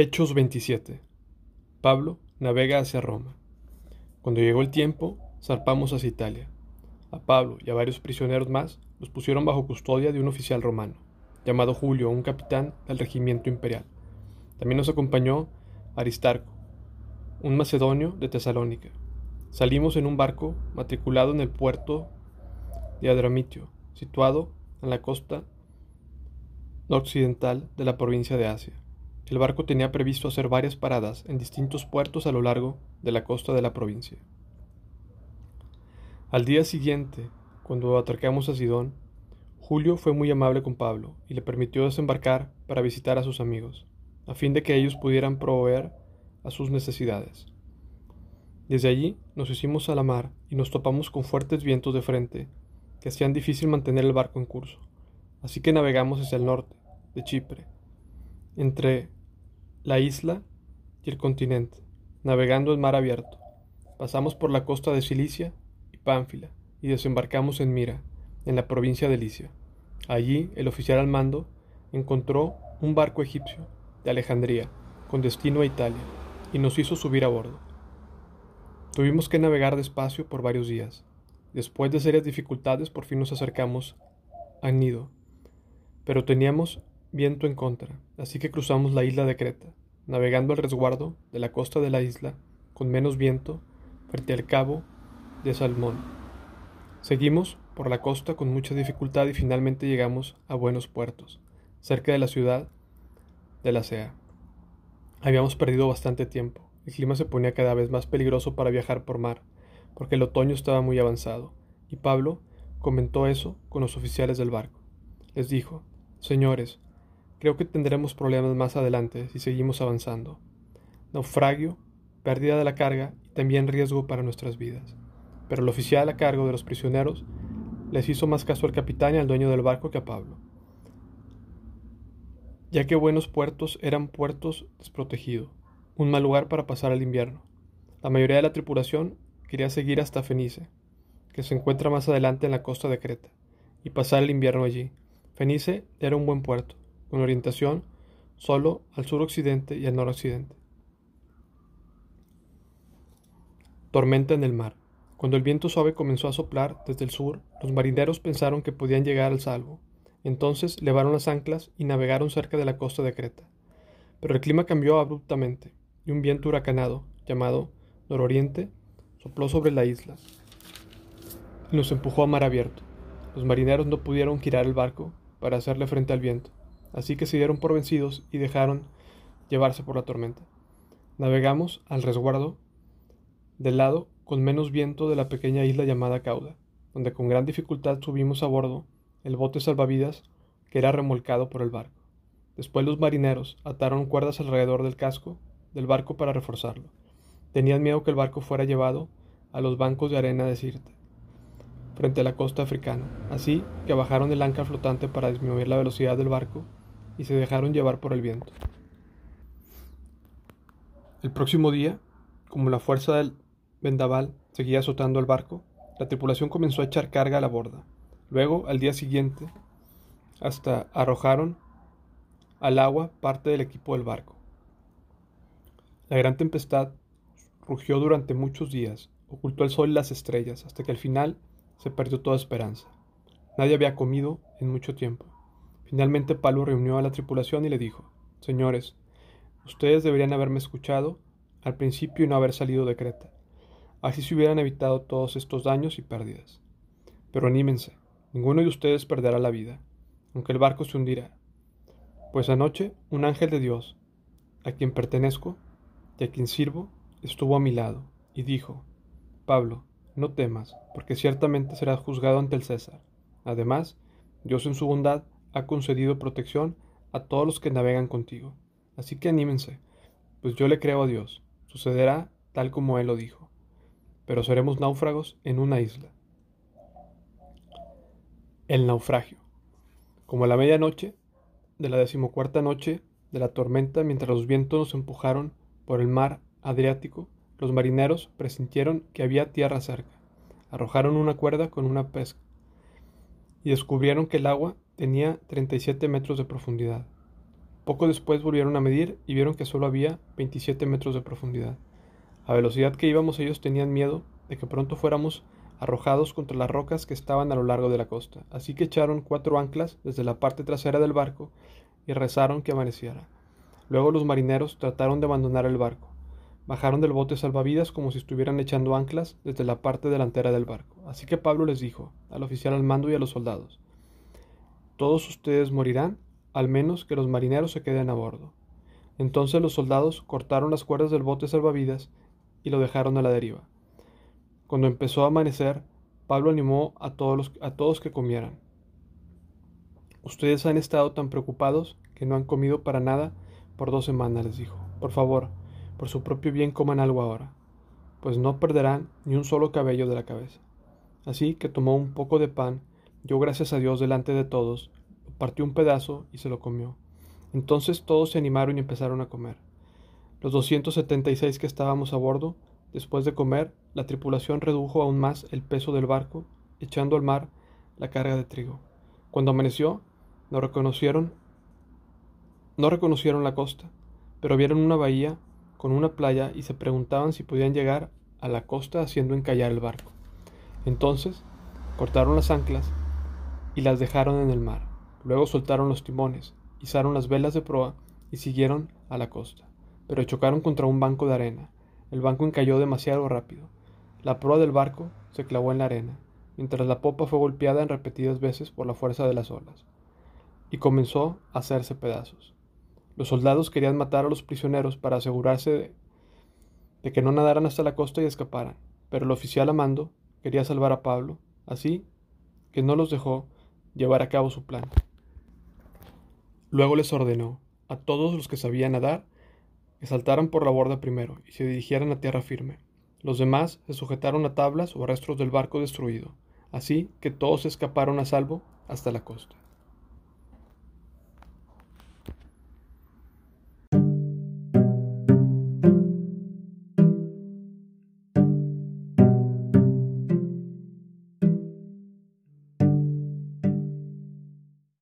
Hechos 27. Pablo navega hacia Roma. Cuando llegó el tiempo, zarpamos hacia Italia. A Pablo y a varios prisioneros más los pusieron bajo custodia de un oficial romano, llamado Julio, un capitán del regimiento imperial. También nos acompañó Aristarco, un macedonio de Tesalónica. Salimos en un barco matriculado en el puerto de Adramitio, situado en la costa occidental de la provincia de Asia. El barco tenía previsto hacer varias paradas en distintos puertos a lo largo de la costa de la provincia. Al día siguiente, cuando atracamos a Sidón, Julio fue muy amable con Pablo y le permitió desembarcar para visitar a sus amigos, a fin de que ellos pudieran proveer a sus necesidades. Desde allí nos hicimos a la mar y nos topamos con fuertes vientos de frente que hacían difícil mantener el barco en curso, así que navegamos hacia el norte, de Chipre, entre la isla y el continente, navegando en mar abierto. Pasamos por la costa de Cilicia y Pánfila y desembarcamos en Mira, en la provincia de Licia. Allí el oficial al mando encontró un barco egipcio de Alejandría con destino a Italia y nos hizo subir a bordo. Tuvimos que navegar despacio por varios días. Después de serias dificultades por fin nos acercamos a Nido, pero teníamos viento en contra, así que cruzamos la isla de Creta, navegando al resguardo de la costa de la isla, con menos viento, frente al cabo de Salmón. Seguimos por la costa con mucha dificultad y finalmente llegamos a buenos puertos, cerca de la ciudad de la Sea. Habíamos perdido bastante tiempo. El clima se ponía cada vez más peligroso para viajar por mar, porque el otoño estaba muy avanzado, y Pablo comentó eso con los oficiales del barco. Les dijo, Señores, Creo que tendremos problemas más adelante si seguimos avanzando. Naufragio, pérdida de la carga y también riesgo para nuestras vidas. Pero el oficial a cargo de los prisioneros les hizo más caso al capitán y al dueño del barco que a Pablo, ya que buenos puertos eran puertos desprotegidos, un mal lugar para pasar el invierno. La mayoría de la tripulación quería seguir hasta Fenice, que se encuentra más adelante en la costa de Creta, y pasar el invierno allí. Fenice era un buen puerto, con orientación solo al suroccidente y al noroccidente. Tormenta en el mar. Cuando el viento suave comenzó a soplar desde el sur, los marineros pensaron que podían llegar al salvo. Entonces levaron las anclas y navegaron cerca de la costa de Creta. Pero el clima cambió abruptamente y un viento huracanado, llamado nororiente, sopló sobre la isla y nos empujó a mar abierto. Los marineros no pudieron girar el barco para hacerle frente al viento así que se dieron por vencidos y dejaron llevarse por la tormenta. Navegamos al resguardo del lado con menos viento de la pequeña isla llamada Cauda, donde con gran dificultad subimos a bordo el bote salvavidas que era remolcado por el barco. Después los marineros ataron cuerdas alrededor del casco del barco para reforzarlo. Tenían miedo que el barco fuera llevado a los bancos de arena de Sirte frente a la costa africana, así que bajaron el ancla flotante para disminuir la velocidad del barco y se dejaron llevar por el viento. El próximo día, como la fuerza del vendaval seguía azotando el barco, la tripulación comenzó a echar carga a la borda. Luego, al día siguiente, hasta arrojaron al agua parte del equipo del barco. La gran tempestad rugió durante muchos días, ocultó el sol y las estrellas, hasta que al final se perdió toda esperanza. Nadie había comido en mucho tiempo. Finalmente Pablo reunió a la tripulación y le dijo, Señores, ustedes deberían haberme escuchado al principio y no haber salido de Creta. Así se hubieran evitado todos estos daños y pérdidas. Pero anímense, ninguno de ustedes perderá la vida, aunque el barco se hundirá. Pues anoche un ángel de Dios, a quien pertenezco y a quien sirvo, estuvo a mi lado y dijo, Pablo, no temas, porque ciertamente serás juzgado ante el César. Además, Dios en su bondad ha concedido protección a todos los que navegan contigo. Así que anímense, pues yo le creo a Dios. Sucederá tal como Él lo dijo. Pero seremos náufragos en una isla. El naufragio. Como a la medianoche de la decimocuarta noche de la tormenta, mientras los vientos nos empujaron por el mar Adriático, los marineros presintieron que había tierra cerca. Arrojaron una cuerda con una pesca y descubrieron que el agua tenía 37 metros de profundidad. Poco después volvieron a medir y vieron que solo había 27 metros de profundidad. A velocidad que íbamos ellos tenían miedo de que pronto fuéramos arrojados contra las rocas que estaban a lo largo de la costa, así que echaron cuatro anclas desde la parte trasera del barco y rezaron que amaneciera. Luego los marineros trataron de abandonar el barco. Bajaron del bote salvavidas como si estuvieran echando anclas desde la parte delantera del barco. Así que Pablo les dijo, al oficial al mando y a los soldados, Todos ustedes morirán, al menos que los marineros se queden a bordo. Entonces los soldados cortaron las cuerdas del bote salvavidas y lo dejaron a la deriva. Cuando empezó a amanecer, Pablo animó a todos, los, a todos que comieran. Ustedes han estado tan preocupados que no han comido para nada por dos semanas, les dijo. Por favor, por su propio bien coman algo ahora, pues no perderán ni un solo cabello de la cabeza. Así que tomó un poco de pan, dio gracias a Dios delante de todos, partió un pedazo y se lo comió. Entonces todos se animaron y empezaron a comer. Los 276 que estábamos a bordo Después de comer, la tripulación redujo aún más el peso del barco, echando al mar la carga de trigo. Cuando amaneció, no reconocieron, no reconocieron la costa, pero vieron una bahía con una playa y se preguntaban si podían llegar a la costa haciendo encallar el barco. Entonces, cortaron las anclas y las dejaron en el mar. Luego soltaron los timones, izaron las velas de proa y siguieron a la costa, pero chocaron contra un banco de arena el banco encalló demasiado rápido. La proa del barco se clavó en la arena, mientras la popa fue golpeada en repetidas veces por la fuerza de las olas, y comenzó a hacerse pedazos. Los soldados querían matar a los prisioneros para asegurarse de, de que no nadaran hasta la costa y escaparan, pero el oficial a mando quería salvar a Pablo, así que no los dejó llevar a cabo su plan. Luego les ordenó a todos los que sabían nadar que saltaran por la borda primero y se dirigieran a tierra firme. Los demás se sujetaron a tablas o restos del barco destruido, así que todos escaparon a salvo hasta la costa.